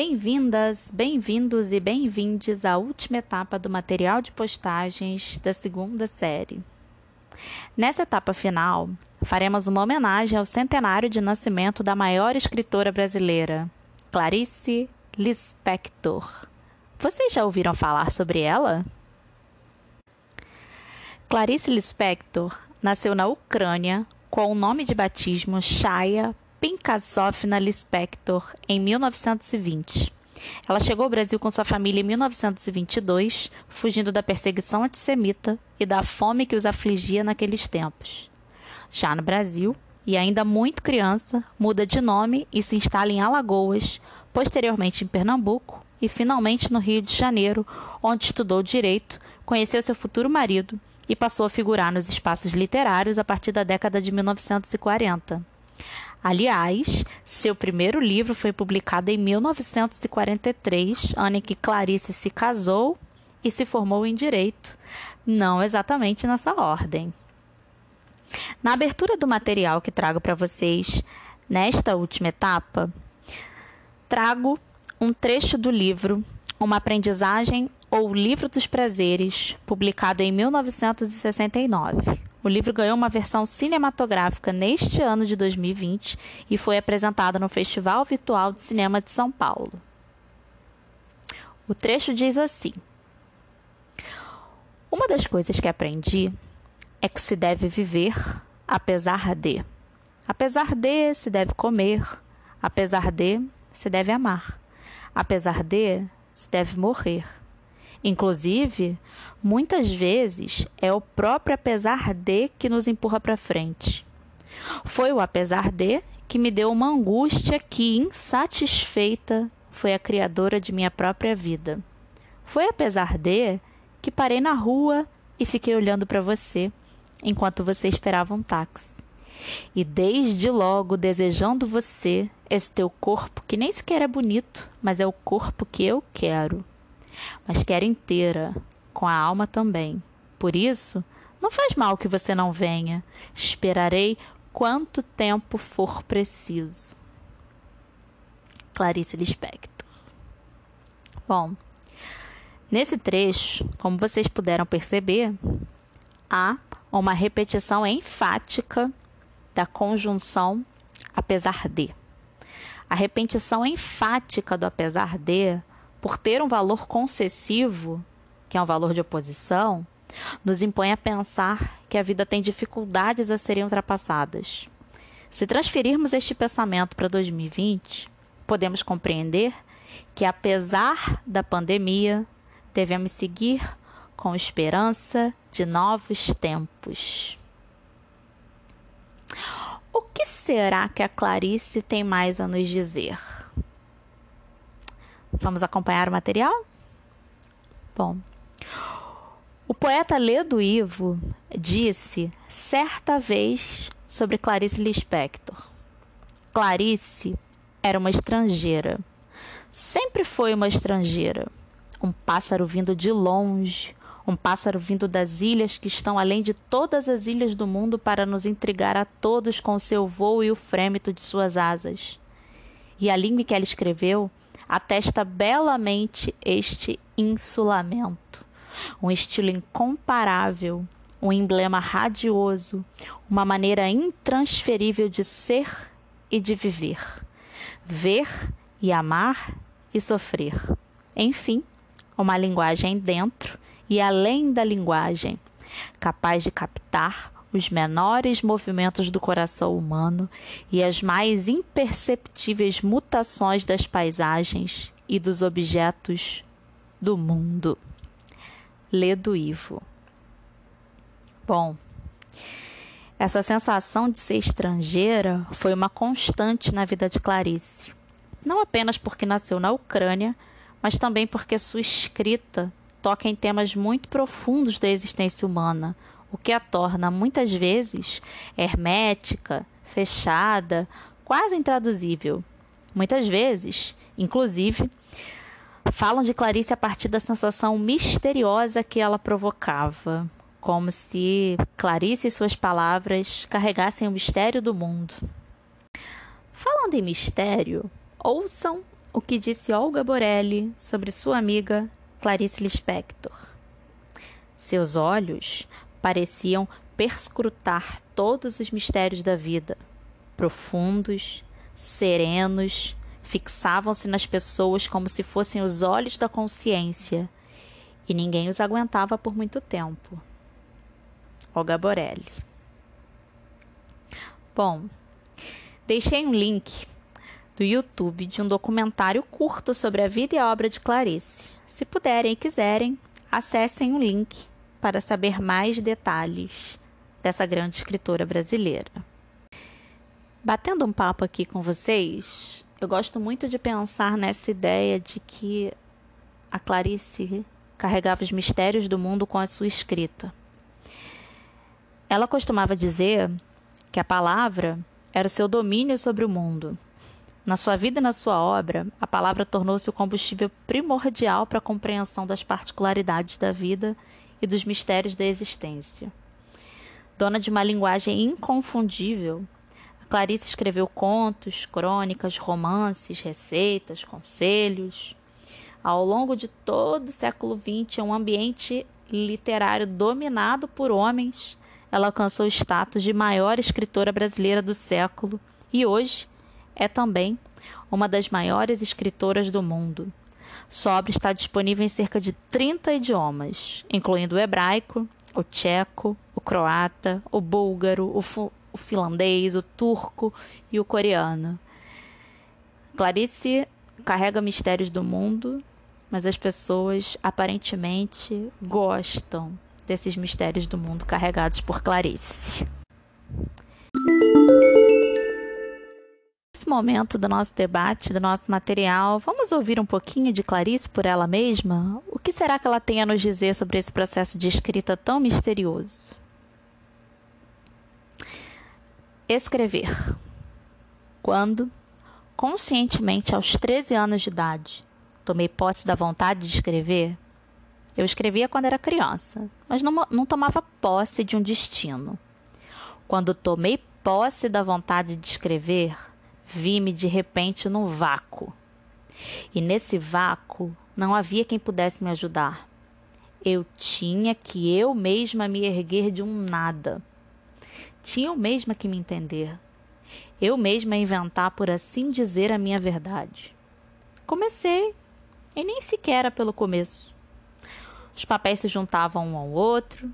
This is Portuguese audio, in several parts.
Bem-vindas, bem-vindos e bem-vindes à última etapa do material de postagens da segunda série. Nessa etapa final, faremos uma homenagem ao centenário de nascimento da maior escritora brasileira, Clarice Lispector. Vocês já ouviram falar sobre ela? Clarice Lispector nasceu na Ucrânia com o nome de batismo Shaya Pinkasovna Lispector em 1920. Ela chegou ao Brasil com sua família em 1922, fugindo da perseguição antissemita e da fome que os afligia naqueles tempos. Já no Brasil, e ainda muito criança, muda de nome e se instala em Alagoas, posteriormente em Pernambuco e finalmente no Rio de Janeiro, onde estudou direito, conheceu seu futuro marido e passou a figurar nos espaços literários a partir da década de 1940. Aliás, seu primeiro livro foi publicado em 1943, ano em que Clarice se casou e se formou em direito, não exatamente nessa ordem. Na abertura do material que trago para vocês nesta última etapa, trago um trecho do livro Uma Aprendizagem ou Livro dos Prazeres, publicado em 1969. O livro ganhou uma versão cinematográfica neste ano de 2020 e foi apresentado no Festival Virtual de Cinema de São Paulo. O trecho diz assim: Uma das coisas que aprendi é que se deve viver apesar de. Apesar de, se deve comer. Apesar de, se deve amar. Apesar de, se deve morrer. Inclusive, muitas vezes é o próprio apesar de que nos empurra para frente. Foi o apesar de que me deu uma angústia que, insatisfeita, foi a criadora de minha própria vida. Foi apesar de que parei na rua e fiquei olhando para você enquanto você esperava um táxi. E desde logo desejando você, esse teu corpo que nem sequer é bonito, mas é o corpo que eu quero mas quero inteira, com a alma também. Por isso, não faz mal que você não venha. Esperarei quanto tempo for preciso. Clarice Lispector. Bom, nesse trecho, como vocês puderam perceber, há uma repetição enfática da conjunção apesar de. A repetição enfática do apesar de por ter um valor concessivo, que é um valor de oposição, nos impõe a pensar que a vida tem dificuldades a serem ultrapassadas. Se transferirmos este pensamento para 2020, podemos compreender que, apesar da pandemia, devemos seguir com esperança de novos tempos. O que será que a Clarice tem mais a nos dizer? Vamos acompanhar o material? Bom, o poeta Ledo Ivo disse certa vez sobre Clarice Lispector. Clarice era uma estrangeira. Sempre foi uma estrangeira. Um pássaro vindo de longe, um pássaro vindo das ilhas que estão além de todas as ilhas do mundo para nos intrigar a todos com seu voo e o frêmito de suas asas. E a língua que ela escreveu atesta belamente este insulamento. Um estilo incomparável, um emblema radioso, uma maneira intransferível de ser e de viver, ver e amar e sofrer. Enfim, uma linguagem dentro e além da linguagem, capaz de captar os menores movimentos do coração humano e as mais imperceptíveis mutações das paisagens e dos objetos do mundo. Ledo Ivo. Bom, essa sensação de ser estrangeira foi uma constante na vida de Clarice. Não apenas porque nasceu na Ucrânia, mas também porque sua escrita toca em temas muito profundos da existência humana, o que a torna muitas vezes hermética, fechada, quase intraduzível. Muitas vezes, inclusive, falam de Clarice a partir da sensação misteriosa que ela provocava, como se Clarice e suas palavras carregassem o mistério do mundo. Falando em mistério, ouçam o que disse Olga Borelli sobre sua amiga Clarice Lispector. Seus olhos pareciam perscrutar todos os mistérios da vida, profundos, serenos, fixavam-se nas pessoas como se fossem os olhos da consciência, e ninguém os aguentava por muito tempo. Olga Borelli. Bom, deixei um link do YouTube de um documentário curto sobre a vida e a obra de Clarice. Se puderem e quiserem, acessem o link para saber mais detalhes dessa grande escritora brasileira. Batendo um papo aqui com vocês, eu gosto muito de pensar nessa ideia de que a Clarice carregava os mistérios do mundo com a sua escrita. Ela costumava dizer que a palavra era o seu domínio sobre o mundo na sua vida e na sua obra, a palavra tornou-se o combustível primordial para a compreensão das particularidades da vida e dos mistérios da existência. Dona de uma linguagem inconfundível, Clarice escreveu contos, crônicas, romances, receitas, conselhos. Ao longo de todo o século XX, um ambiente literário dominado por homens, ela alcançou o status de maior escritora brasileira do século e hoje é também uma das maiores escritoras do mundo. Sua obra está disponível em cerca de 30 idiomas, incluindo o hebraico, o tcheco, o croata, o búlgaro, o, o finlandês, o turco e o coreano. Clarice carrega mistérios do mundo, mas as pessoas aparentemente gostam desses mistérios do mundo carregados por Clarice momento do nosso debate, do nosso material, vamos ouvir um pouquinho de Clarice por ela mesma? O que será que ela tem a nos dizer sobre esse processo de escrita tão misterioso? Escrever. Quando, conscientemente aos 13 anos de idade, tomei posse da vontade de escrever, eu escrevia quando era criança, mas não, não tomava posse de um destino. Quando tomei posse da vontade de escrever, vi-me de repente num vácuo. E nesse vácuo não havia quem pudesse me ajudar. Eu tinha que eu mesma me erguer de um nada. Tinha eu mesma que me entender. Eu mesma inventar, por assim dizer, a minha verdade. Comecei, e nem sequer era pelo começo. Os papéis se juntavam um ao outro,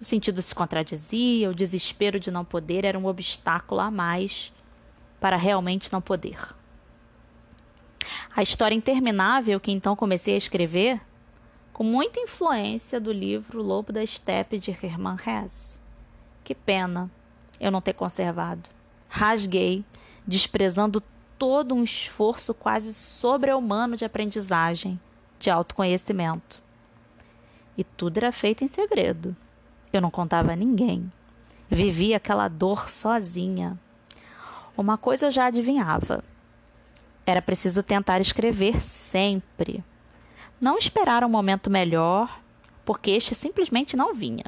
o sentido se contradizia, o desespero de não poder era um obstáculo a mais para realmente não poder. A história interminável que então comecei a escrever, com muita influência do livro Lobo da Steppe de Hermann Hesse. Que pena eu não ter conservado. Rasguei, desprezando todo um esforço quase sobre-humano de aprendizagem, de autoconhecimento. E tudo era feito em segredo. Eu não contava a ninguém. Vivia aquela dor sozinha, uma coisa eu já adivinhava. Era preciso tentar escrever sempre. Não esperar um momento melhor, porque este simplesmente não vinha.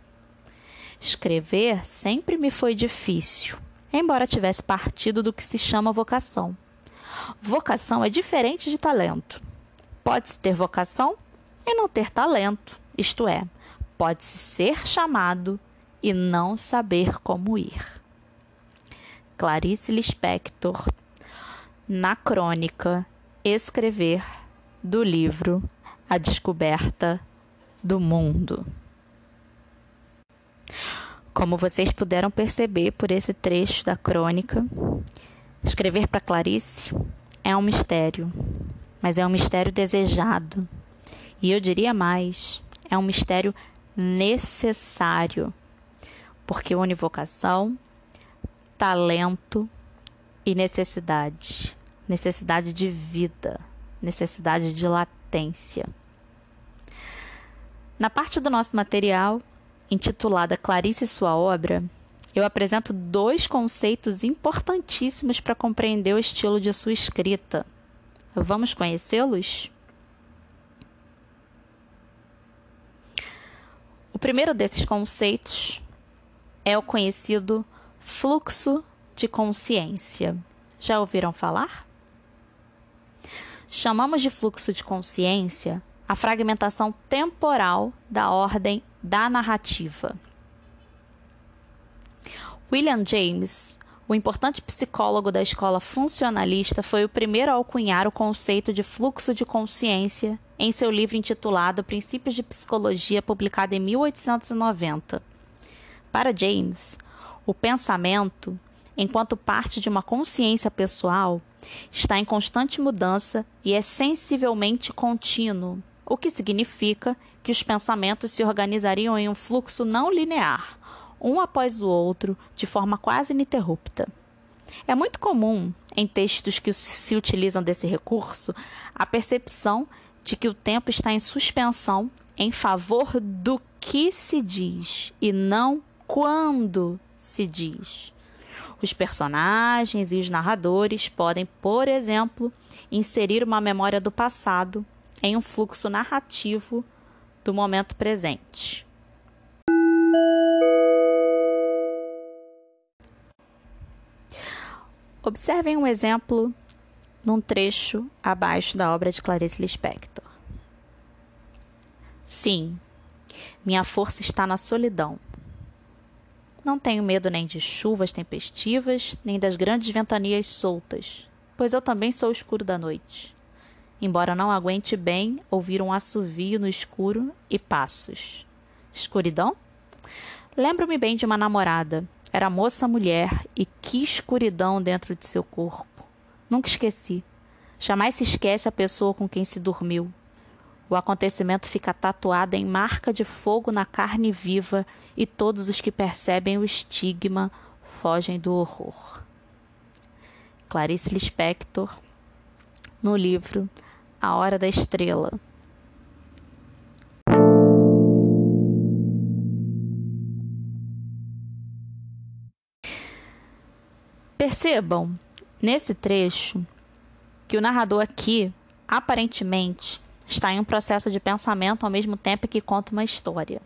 Escrever sempre me foi difícil, embora tivesse partido do que se chama vocação. Vocação é diferente de talento. Pode-se ter vocação e não ter talento, isto é, pode-se ser chamado e não saber como ir. Clarice Lispector, na crônica Escrever do livro A Descoberta do Mundo. Como vocês puderam perceber por esse trecho da crônica, escrever para Clarice é um mistério, mas é um mistério desejado. E eu diria mais, é um mistério necessário, porque une vocação, talento e necessidade. Necessidade de vida, necessidade de latência. Na parte do nosso material, intitulada Clarice e sua obra, eu apresento dois conceitos importantíssimos para compreender o estilo de sua escrita. Vamos conhecê-los? O primeiro desses conceitos é o conhecido fluxo de consciência. Já ouviram falar? chamamos de fluxo de consciência a fragmentação temporal da ordem da narrativa. William James, o importante psicólogo da escola funcionalista, foi o primeiro a alcunhar o conceito de fluxo de consciência em seu livro intitulado Princípios de Psicologia, publicado em 1890. Para James, o pensamento, enquanto parte de uma consciência pessoal, está em constante mudança e é sensivelmente contínuo, o que significa que os pensamentos se organizariam em um fluxo não linear, um após o outro, de forma quase ininterrupta. É muito comum, em textos que se utilizam desse recurso, a percepção de que o tempo está em suspensão em favor do que se diz e não quando se diz. Os personagens e os narradores podem, por exemplo, inserir uma memória do passado em um fluxo narrativo do momento presente. Observem um exemplo num trecho abaixo da obra de Clarice Lispector. Sim, minha força está na solidão. Não tenho medo nem de chuvas tempestivas, nem das grandes ventanias soltas, pois eu também sou o escuro da noite. Embora não aguente bem ouvir um assovio no escuro e passos. Escuridão? Lembro-me bem de uma namorada. Era moça mulher e que escuridão dentro de seu corpo. Nunca esqueci. Jamais se esquece a pessoa com quem se dormiu. O acontecimento fica tatuado em marca de fogo na carne viva e todos os que percebem o estigma fogem do horror. Clarice Lispector, no livro A Hora da Estrela. Percebam nesse trecho que o narrador aqui, aparentemente, está em um processo de pensamento ao mesmo tempo que conta uma história.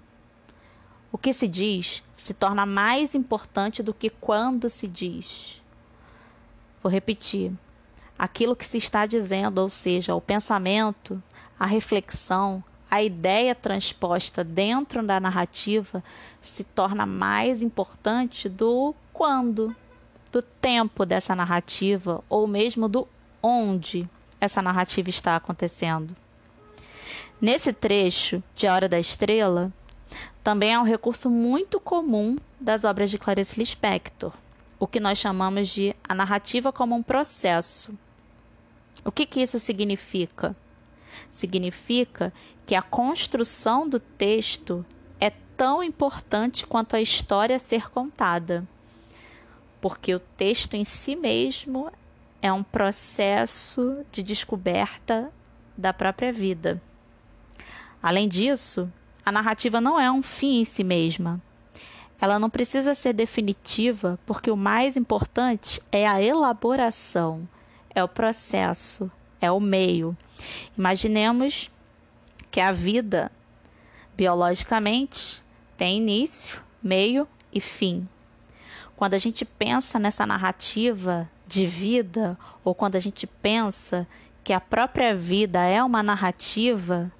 O que se diz se torna mais importante do que quando se diz. Vou repetir. Aquilo que se está dizendo, ou seja, o pensamento, a reflexão, a ideia transposta dentro da narrativa se torna mais importante do quando do tempo dessa narrativa ou mesmo do onde essa narrativa está acontecendo. Nesse trecho de A Hora da Estrela, também é um recurso muito comum das obras de Clarice Lispector, o que nós chamamos de a narrativa como um processo. O que, que isso significa? Significa que a construção do texto é tão importante quanto a história a ser contada porque o texto em si mesmo é um processo de descoberta da própria vida. Além disso, a narrativa não é um fim em si mesma. Ela não precisa ser definitiva, porque o mais importante é a elaboração, é o processo, é o meio. Imaginemos que a vida, biologicamente, tem início, meio e fim. Quando a gente pensa nessa narrativa de vida, ou quando a gente pensa que a própria vida é uma narrativa,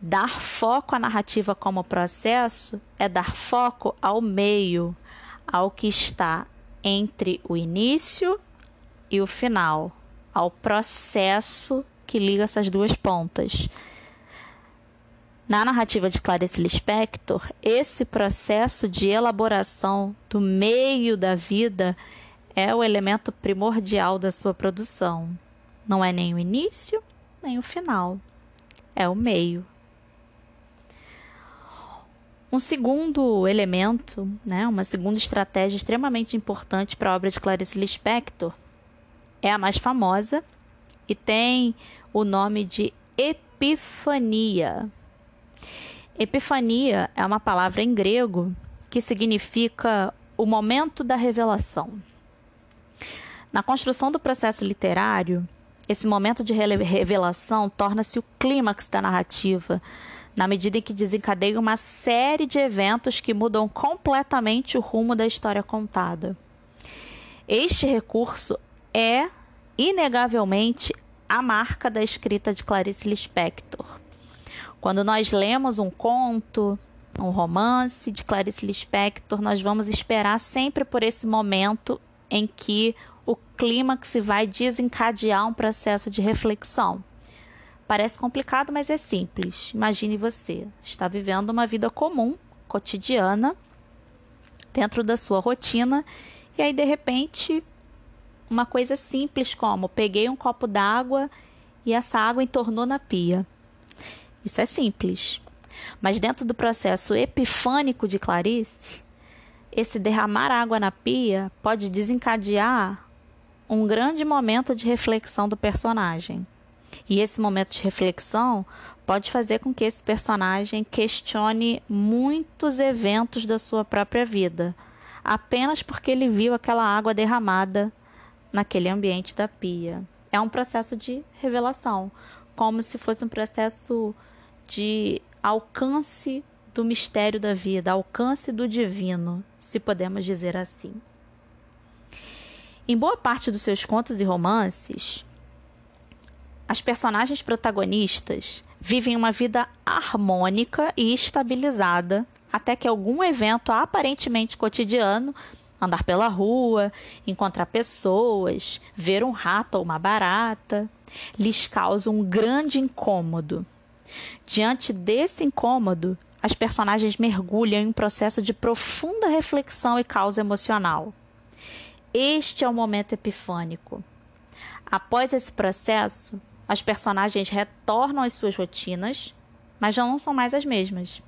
dar foco à narrativa como processo é dar foco ao meio, ao que está entre o início e o final, ao processo que liga essas duas pontas. Na narrativa de Clarice Lispector, esse processo de elaboração do meio da vida é o elemento primordial da sua produção. Não é nem o início, nem o final. É o meio. Um segundo elemento, né, uma segunda estratégia extremamente importante para a obra de Clarice Lispector é a mais famosa e tem o nome de epifania. Epifania é uma palavra em grego que significa o momento da revelação. Na construção do processo literário, esse momento de revelação torna-se o clímax da narrativa, na medida em que desencadeia uma série de eventos que mudam completamente o rumo da história contada. Este recurso é, inegavelmente, a marca da escrita de Clarice Lispector. Quando nós lemos um conto, um romance de Clarice Lispector, nós vamos esperar sempre por esse momento em que o clímax vai desencadear um processo de reflexão. Parece complicado, mas é simples. Imagine você está vivendo uma vida comum, cotidiana, dentro da sua rotina, e aí de repente uma coisa simples como peguei um copo d'água e essa água entornou na pia. Isso é simples. Mas dentro do processo epifânico de Clarice, esse derramar água na pia pode desencadear um grande momento de reflexão do personagem. E esse momento de reflexão pode fazer com que esse personagem questione muitos eventos da sua própria vida, apenas porque ele viu aquela água derramada naquele ambiente da pia. É um processo de revelação, como se fosse um processo de alcance do mistério da vida, alcance do divino, se podemos dizer assim. Em boa parte dos seus contos e romances, as personagens protagonistas vivem uma vida harmônica e estabilizada até que algum evento aparentemente cotidiano andar pela rua, encontrar pessoas, ver um rato ou uma barata, lhes causa um grande incômodo. Diante desse incômodo, as personagens mergulham em um processo de profunda reflexão e causa emocional. Este é o momento epifânico. Após esse processo, as personagens retornam às suas rotinas, mas já não são mais as mesmas.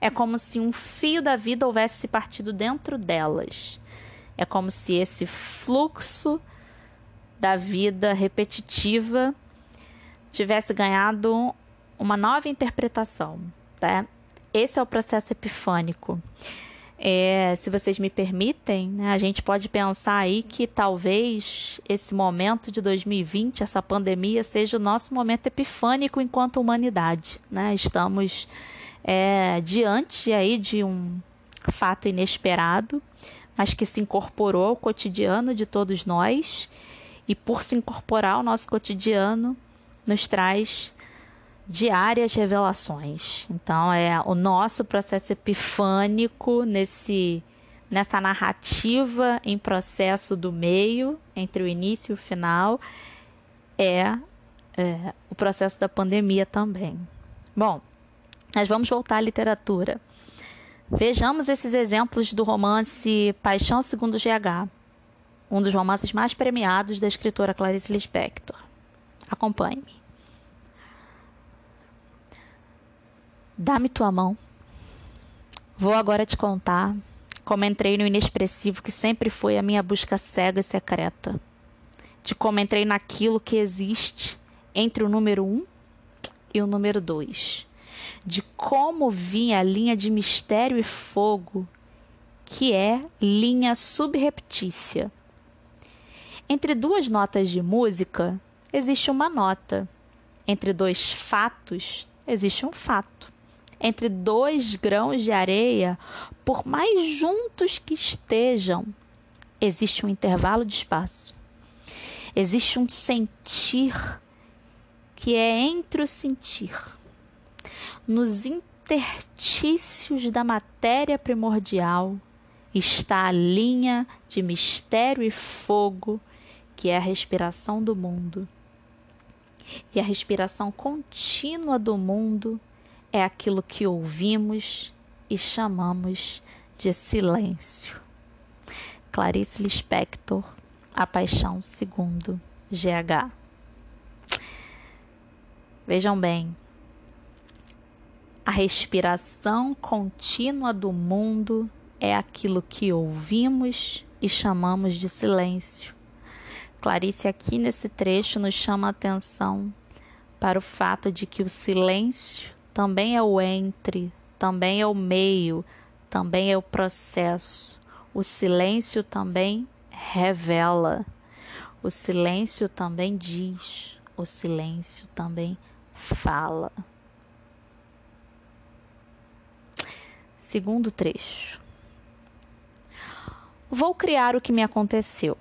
É como se um fio da vida houvesse se partido dentro delas. É como se esse fluxo da vida repetitiva tivesse ganhado uma nova interpretação. Tá? Esse é o processo epifânico. É, se vocês me permitem, né, a gente pode pensar aí que talvez esse momento de 2020, essa pandemia, seja o nosso momento epifânico enquanto humanidade. Né? Estamos é, diante aí de um fato inesperado, mas que se incorporou ao cotidiano de todos nós e por se incorporar ao nosso cotidiano nos traz diárias revelações. Então é o nosso processo epifânico nesse nessa narrativa em processo do meio entre o início e o final é, é o processo da pandemia também. Bom, nós vamos voltar à literatura. Vejamos esses exemplos do romance Paixão segundo GH, um dos romances mais premiados da escritora Clarice Lispector. Acompanhe-me. Dá-me tua mão. Vou agora te contar como entrei no inexpressivo que sempre foi a minha busca cega e secreta. De como entrei naquilo que existe entre o número um e o número dois. De como vinha a linha de mistério e fogo, que é linha subreptícia. Entre duas notas de música existe uma nota. Entre dois fatos existe um fato entre dois grãos de areia, por mais juntos que estejam, existe um intervalo de espaço. Existe um sentir que é entre o sentir. Nos interstícios da matéria primordial está a linha de mistério e fogo que é a respiração do mundo. E a respiração contínua do mundo é aquilo que ouvimos e chamamos de silêncio. Clarice Lispector, A Paixão Segundo GH. Vejam bem, a respiração contínua do mundo é aquilo que ouvimos e chamamos de silêncio. Clarice aqui nesse trecho nos chama a atenção para o fato de que o silêncio também é o entre, também é o meio, também é o processo. O silêncio também revela. O silêncio também diz. O silêncio também fala. Segundo trecho. Vou criar o que me aconteceu.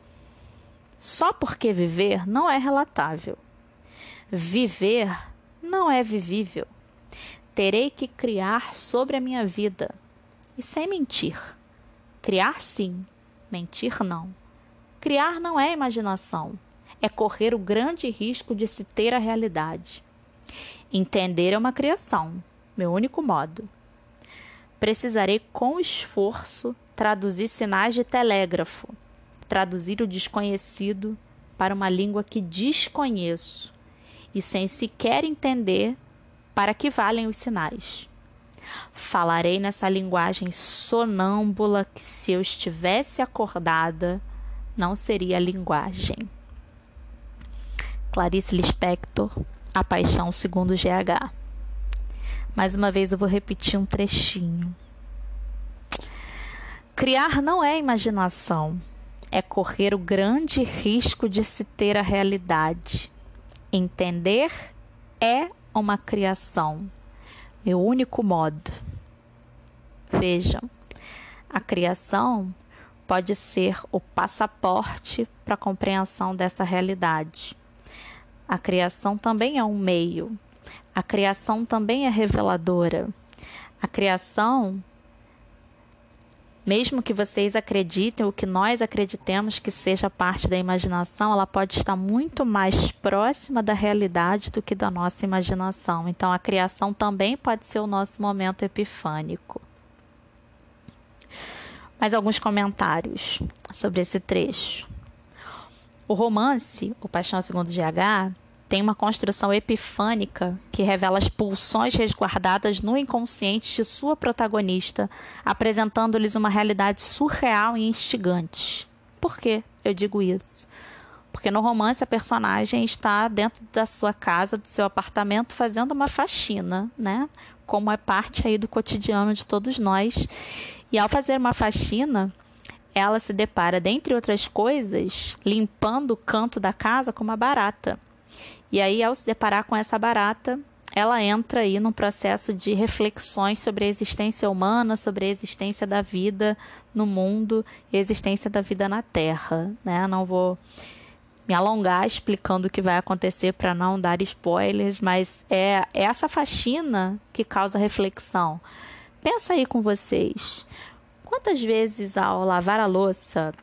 Só porque viver não é relatável. Viver não é vivível. Terei que criar sobre a minha vida e sem mentir. Criar sim, mentir não. Criar não é imaginação, é correr o grande risco de se ter a realidade. Entender é uma criação, meu único modo. Precisarei com esforço traduzir sinais de telégrafo, traduzir o desconhecido para uma língua que desconheço e sem sequer entender para que valem os sinais. Falarei nessa linguagem sonâmbula que, se eu estivesse acordada, não seria linguagem. Clarice Lispector, A Paixão segundo GH. Mais uma vez eu vou repetir um trechinho. Criar não é imaginação, é correr o grande risco de se ter a realidade. Entender é uma criação, meu único modo. Vejam, a criação pode ser o passaporte para a compreensão dessa realidade. A criação também é um meio. A criação também é reveladora. A criação, mesmo que vocês acreditem ou que nós acreditemos que seja parte da imaginação, ela pode estar muito mais próxima da realidade do que da nossa imaginação. Então, a criação também pode ser o nosso momento epifânico mais alguns comentários sobre esse trecho. O romance, O Paixão Segundo GH, tem uma construção epifânica que revela as pulsões resguardadas no inconsciente de sua protagonista, apresentando-lhes uma realidade surreal e instigante. Por que eu digo isso? Porque no romance a personagem está dentro da sua casa, do seu apartamento, fazendo uma faxina, né? Como é parte aí do cotidiano de todos nós. E ao fazer uma faxina, ela se depara, dentre outras coisas, limpando o canto da casa com uma barata. E aí, ao se deparar com essa barata, ela entra aí num processo de reflexões sobre a existência humana, sobre a existência da vida no mundo e a existência da vida na Terra. Né? Não vou me alongar explicando o que vai acontecer para não dar spoilers, mas é essa faxina que causa reflexão. Pensa aí com vocês. Quantas vezes ao lavar a louça,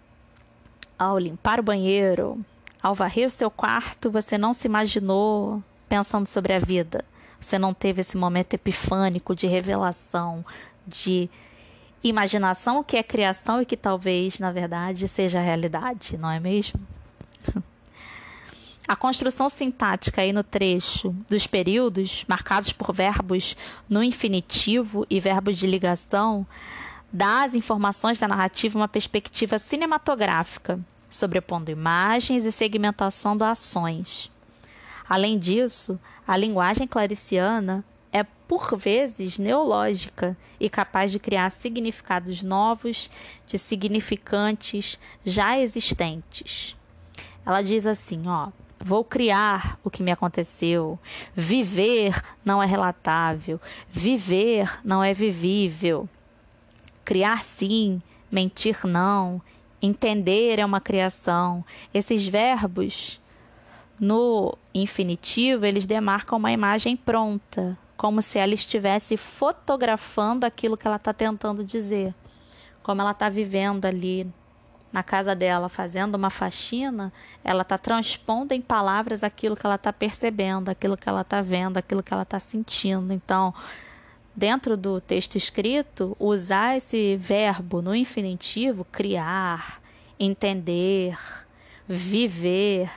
ao limpar o banheiro, ao varrer o seu quarto, você não se imaginou pensando sobre a vida? Você não teve esse momento epifânico de revelação, de imaginação que é criação e que talvez, na verdade, seja realidade, não é mesmo? A construção sintática aí no trecho dos períodos, marcados por verbos no infinitivo e verbos de ligação, dá às informações da narrativa uma perspectiva cinematográfica, sobrepondo imagens e segmentação de ações. Além disso, a linguagem clariciana é por vezes neológica e capaz de criar significados novos de significantes já existentes. Ela diz assim, ó: Vou criar o que me aconteceu. Viver não é relatável. Viver não é vivível. Criar sim, mentir não. Entender é uma criação. Esses verbos no infinitivo, eles demarcam uma imagem pronta, como se ela estivesse fotografando aquilo que ela está tentando dizer, como ela está vivendo ali na casa dela fazendo uma faxina, ela está transpondo em palavras aquilo que ela está percebendo, aquilo que ela está vendo, aquilo que ela está sentindo. Então, dentro do texto escrito, usar esse verbo no infinitivo, criar, entender, viver,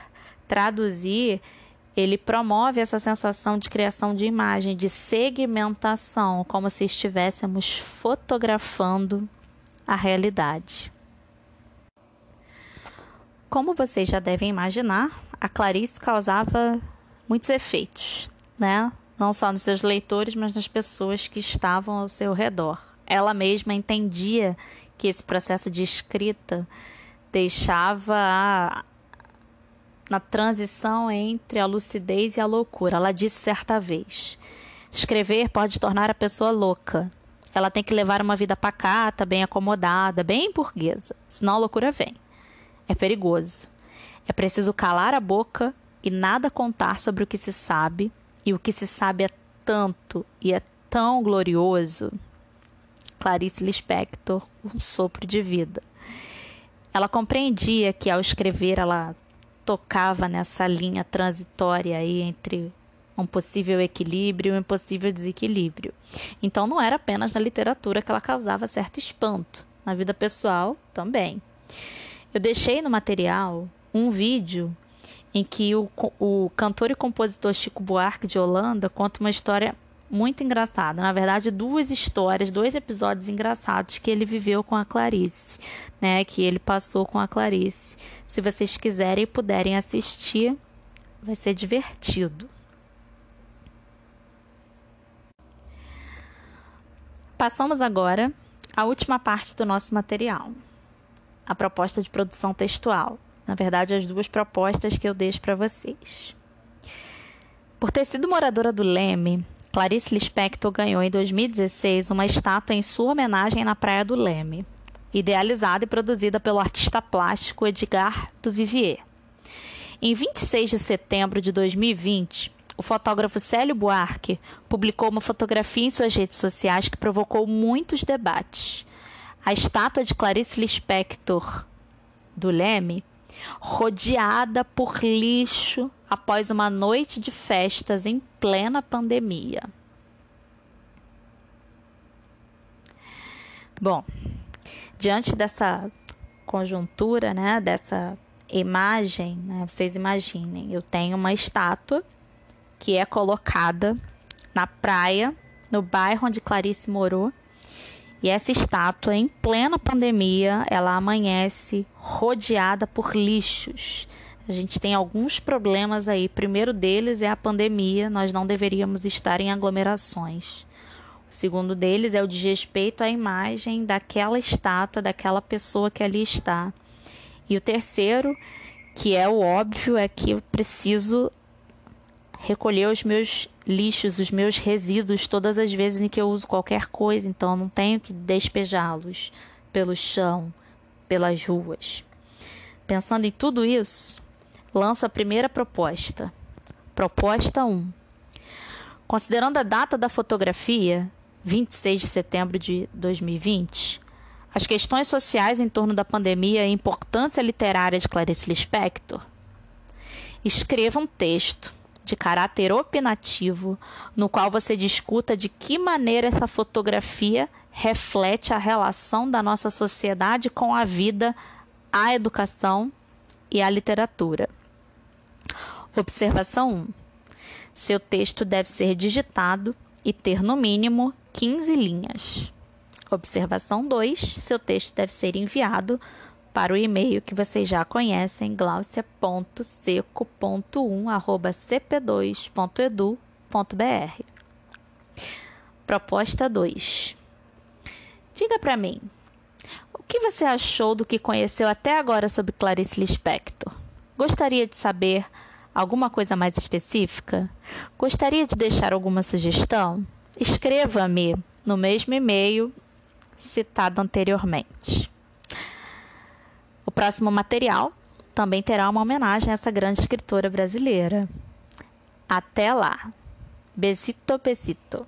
traduzir, ele promove essa sensação de criação de imagem, de segmentação, como se estivéssemos fotografando a realidade. Como vocês já devem imaginar, a Clarice causava muitos efeitos, né? Não só nos seus leitores, mas nas pessoas que estavam ao seu redor. Ela mesma entendia que esse processo de escrita deixava a, na transição entre a lucidez e a loucura. Ela disse certa vez: escrever pode tornar a pessoa louca. Ela tem que levar uma vida pacata, bem acomodada, bem burguesa, senão a loucura vem é perigoso. É preciso calar a boca e nada contar sobre o que se sabe, e o que se sabe é tanto e é tão glorioso. Clarice Lispector, um sopro de vida. Ela compreendia que ao escrever ela tocava nessa linha transitória aí entre um possível equilíbrio e um possível desequilíbrio. Então não era apenas na literatura que ela causava certo espanto, na vida pessoal também. Eu deixei no material um vídeo em que o, o cantor e compositor Chico Buarque de Holanda conta uma história muito engraçada. Na verdade, duas histórias, dois episódios engraçados que ele viveu com a Clarice, né? Que ele passou com a Clarice. Se vocês quiserem e puderem assistir, vai ser divertido. Passamos agora à última parte do nosso material, a proposta de produção textual. Na verdade, as duas propostas que eu deixo para vocês. Por ter sido moradora do Leme, Clarice Lispector ganhou em 2016 uma estátua em sua homenagem na Praia do Leme, idealizada e produzida pelo artista plástico Edgar Duvivier. Em 26 de setembro de 2020, o fotógrafo Célio Buarque publicou uma fotografia em suas redes sociais que provocou muitos debates. A estátua de Clarice Lispector do Leme, rodeada por lixo após uma noite de festas em plena pandemia. Bom, diante dessa conjuntura, né, dessa imagem, né, vocês imaginem, eu tenho uma estátua que é colocada na praia, no bairro onde Clarice morou, e essa estátua, em plena pandemia, ela amanhece rodeada por lixos. A gente tem alguns problemas aí. primeiro deles é a pandemia, nós não deveríamos estar em aglomerações. O segundo deles é o desrespeito à imagem daquela estátua, daquela pessoa que ali está. E o terceiro, que é o óbvio, é que eu preciso recolher os meus lixos, os meus resíduos todas as vezes em que eu uso qualquer coisa, então não tenho que despejá-los pelo chão, pelas ruas. Pensando em tudo isso, lanço a primeira proposta. Proposta 1. Considerando a data da fotografia, 26 de setembro de 2020, as questões sociais em torno da pandemia e a importância literária de Clarice Lispector, escreva um texto de caráter opinativo, no qual você discuta de que maneira essa fotografia reflete a relação da nossa sociedade com a vida, a educação e a literatura. Observação 1. Seu texto deve ser digitado e ter no mínimo 15 linhas. Observação 2. Seu texto deve ser enviado para o e-mail que vocês já conhecem, glaucia.seco.1@cp2.edu.br. Proposta 2. Diga para mim, o que você achou do que conheceu até agora sobre Clarice Lispector? Gostaria de saber alguma coisa mais específica? Gostaria de deixar alguma sugestão? Escreva-me no mesmo e-mail citado anteriormente. Próximo material também terá uma homenagem a essa grande escritora brasileira. Até lá. Besito, besito.